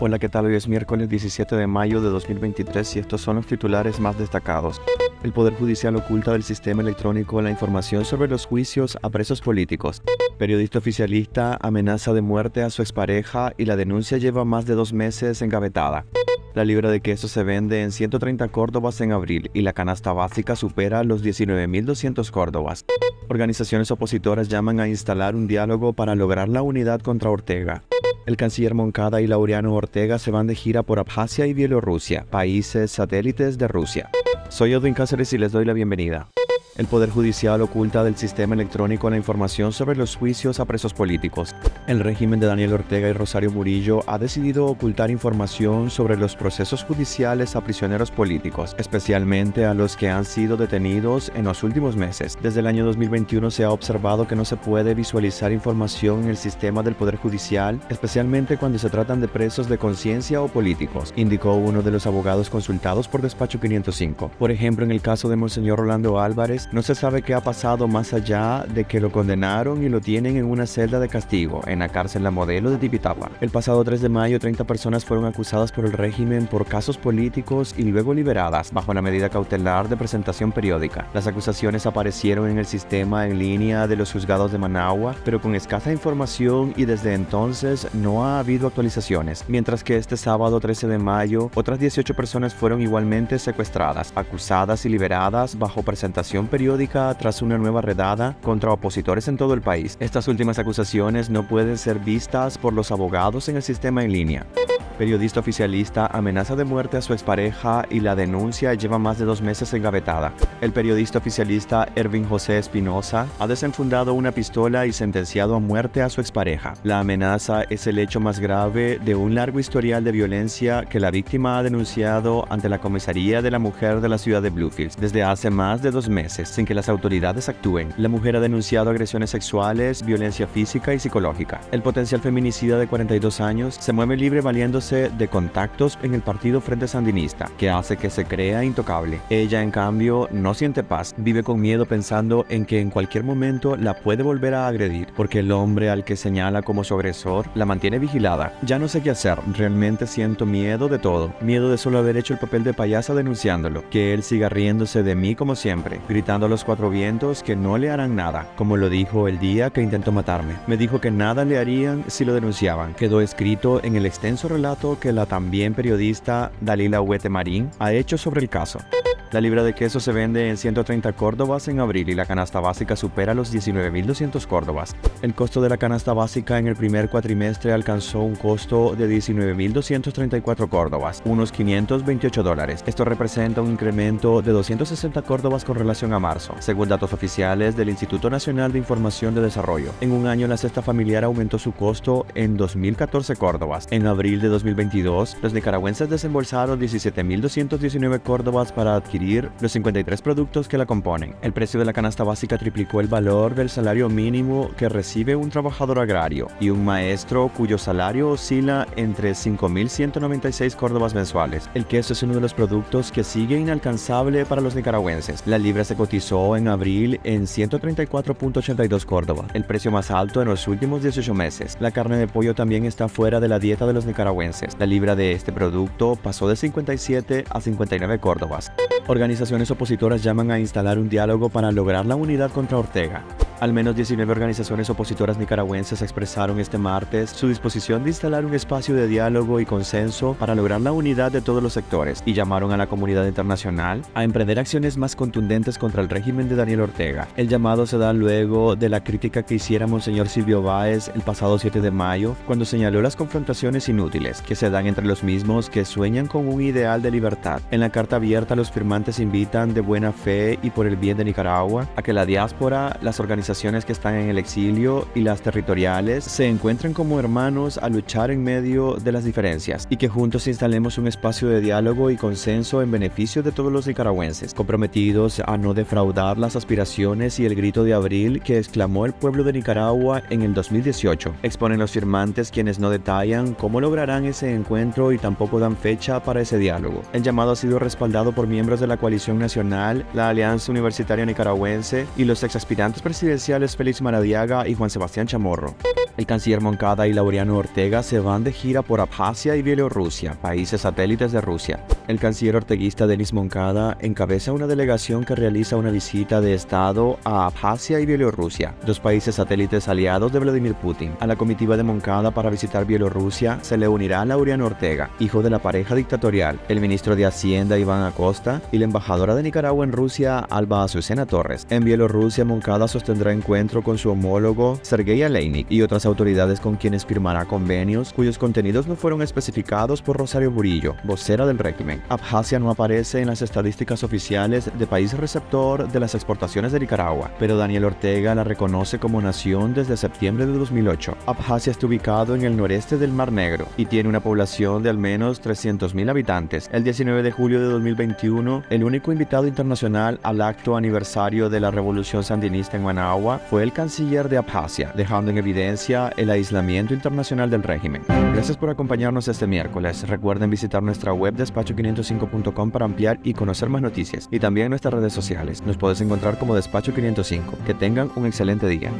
Hola, ¿qué tal? Hoy es miércoles 17 de mayo de 2023 y estos son los titulares más destacados. El Poder Judicial oculta del sistema electrónico la información sobre los juicios a presos políticos. Periodista oficialista amenaza de muerte a su expareja y la denuncia lleva más de dos meses engavetada. La libra de queso se vende en 130 córdobas en abril y la canasta básica supera los 19.200 córdobas. Organizaciones opositoras llaman a instalar un diálogo para lograr la unidad contra Ortega. El canciller Moncada y Laureano Ortega se van de gira por Abjasia y Bielorrusia, países satélites de Rusia. Soy Edwin Cáceres y les doy la bienvenida. El Poder Judicial oculta del sistema electrónico la información sobre los juicios a presos políticos. El régimen de Daniel Ortega y Rosario Murillo ha decidido ocultar información sobre los procesos judiciales a prisioneros políticos, especialmente a los que han sido detenidos en los últimos meses. Desde el año 2021 se ha observado que no se puede visualizar información en el sistema del Poder Judicial, especialmente cuando se tratan de presos de conciencia o políticos, indicó uno de los abogados consultados por Despacho 505. Por ejemplo, en el caso de Monseñor Rolando Álvarez, no se sabe qué ha pasado más allá de que lo condenaron y lo tienen en una celda de castigo, la cárcel La Modelo de Tipitapa. El pasado 3 de mayo, 30 personas fueron acusadas por el régimen por casos políticos y luego liberadas bajo la medida cautelar de presentación periódica. Las acusaciones aparecieron en el sistema en línea de los juzgados de Managua, pero con escasa información y desde entonces no ha habido actualizaciones. Mientras que este sábado 13 de mayo, otras 18 personas fueron igualmente secuestradas, acusadas y liberadas bajo presentación periódica tras una nueva redada contra opositores en todo el país. Estas últimas acusaciones no pueden ser vistas por los abogados en el sistema en línea. Periodista oficialista amenaza de muerte a su expareja y la denuncia lleva más de dos meses engavetada. El periodista oficialista Ervin José Espinosa ha desenfundado una pistola y sentenciado a muerte a su expareja. La amenaza es el hecho más grave de un largo historial de violencia que la víctima ha denunciado ante la comisaría de la mujer de la ciudad de Bluefields desde hace más de dos meses, sin que las autoridades actúen. La mujer ha denunciado agresiones sexuales, violencia física y psicológica. El potencial feminicida de 42 años se mueve libre valiéndose de contactos en el partido Frente Sandinista, que hace que se crea intocable. Ella, en cambio, no siente paz, vive con miedo pensando en que en cualquier momento la puede volver a agredir, porque el hombre al que señala como su agresor la mantiene vigilada. Ya no sé qué hacer, realmente siento miedo de todo, miedo de solo haber hecho el papel de payasa denunciándolo, que él siga riéndose de mí como siempre, gritando a los cuatro vientos que no le harán nada, como lo dijo el día que intentó matarme. Me dijo que nada le harían si lo denunciaban. Quedó escrito en el extenso relato que la también periodista Dalila Huete Marín ha hecho sobre el caso. La libra de queso se vende en 130 córdobas en abril y la canasta básica supera los 19.200 córdobas. El costo de la canasta básica en el primer cuatrimestre alcanzó un costo de 19.234 córdobas, unos 528 dólares. Esto representa un incremento de 260 córdobas con relación a marzo, según datos oficiales del Instituto Nacional de Información de Desarrollo. En un año la cesta familiar aumentó su costo en 2.014 córdobas. En abril de 2022, los nicaragüenses desembolsaron 17.219 córdobas para adquirir los 53 productos que la componen. El precio de la canasta básica triplicó el valor del salario mínimo que recibe un trabajador agrario y un maestro cuyo salario oscila entre 5.196 córdobas mensuales. El queso es uno de los productos que sigue inalcanzable para los nicaragüenses. La libra se cotizó en abril en 134.82 córdobas, el precio más alto en los últimos 18 meses. La carne de pollo también está fuera de la dieta de los nicaragüenses. La libra de este producto pasó de 57 a 59 córdobas. Organizaciones opositoras llaman a instalar un diálogo para lograr la unidad contra Ortega. Al menos 19 organizaciones opositoras nicaragüenses expresaron este martes su disposición de instalar un espacio de diálogo y consenso para lograr la unidad de todos los sectores y llamaron a la comunidad internacional a emprender acciones más contundentes contra el régimen de Daniel Ortega. El llamado se da luego de la crítica que hiciera Monseñor Silvio Báez el pasado 7 de mayo cuando señaló las confrontaciones inútiles que se dan entre los mismos que sueñan con un ideal de libertad. En la carta abierta los firmantes invitan de buena fe y por el bien de Nicaragua a que la diáspora, las organizaciones que están en el exilio y las territoriales se encuentren como hermanos a luchar en medio de las diferencias y que juntos instalemos un espacio de diálogo y consenso en beneficio de todos los nicaragüenses, comprometidos a no defraudar las aspiraciones y el grito de abril que exclamó el pueblo de Nicaragua en el 2018. Exponen los firmantes quienes no detallan cómo lograrán ese encuentro y tampoco dan fecha para ese diálogo. El llamado ha sido respaldado por miembros de la coalición nacional, la Alianza Universitaria Nicaragüense y los ex aspirantes presidenciales Félix Maradiaga y Juan Sebastián Chamorro. El canciller Moncada y Laureano Ortega se van de gira por Abjasia y Bielorrusia, países satélites de Rusia. El canciller orteguista Denis Moncada encabeza una delegación que realiza una visita de Estado a Abjasia y Bielorrusia, dos países satélites aliados de Vladimir Putin. A la comitiva de Moncada para visitar Bielorrusia se le unirá Laureano Ortega, hijo de la pareja dictatorial, el ministro de Hacienda Iván Acosta y la embajadora de Nicaragua en Rusia Alba Azucena Torres. En Bielorrusia, Moncada sostendrá encuentro con su homólogo Sergei Aleinik y otras autoridades con quienes firmará convenios cuyos contenidos no fueron especificados por Rosario Burillo, vocera del régimen. Abjasia no aparece en las estadísticas oficiales de país receptor de las exportaciones de Nicaragua, pero Daniel Ortega la reconoce como nación desde septiembre de 2008. Abjasia está ubicado en el noreste del Mar Negro y tiene una población de al menos 300.000 habitantes. El 19 de julio de 2021, el único invitado internacional al acto aniversario de la revolución sandinista en Managua fue el canciller de Abjasia, dejando en evidencia el aislamiento internacional del régimen. Gracias por acompañarnos este miércoles. Recuerden visitar nuestra web despacho505.com para ampliar y conocer más noticias y también nuestras redes sociales. Nos puedes encontrar como Despacho 505. Que tengan un excelente día.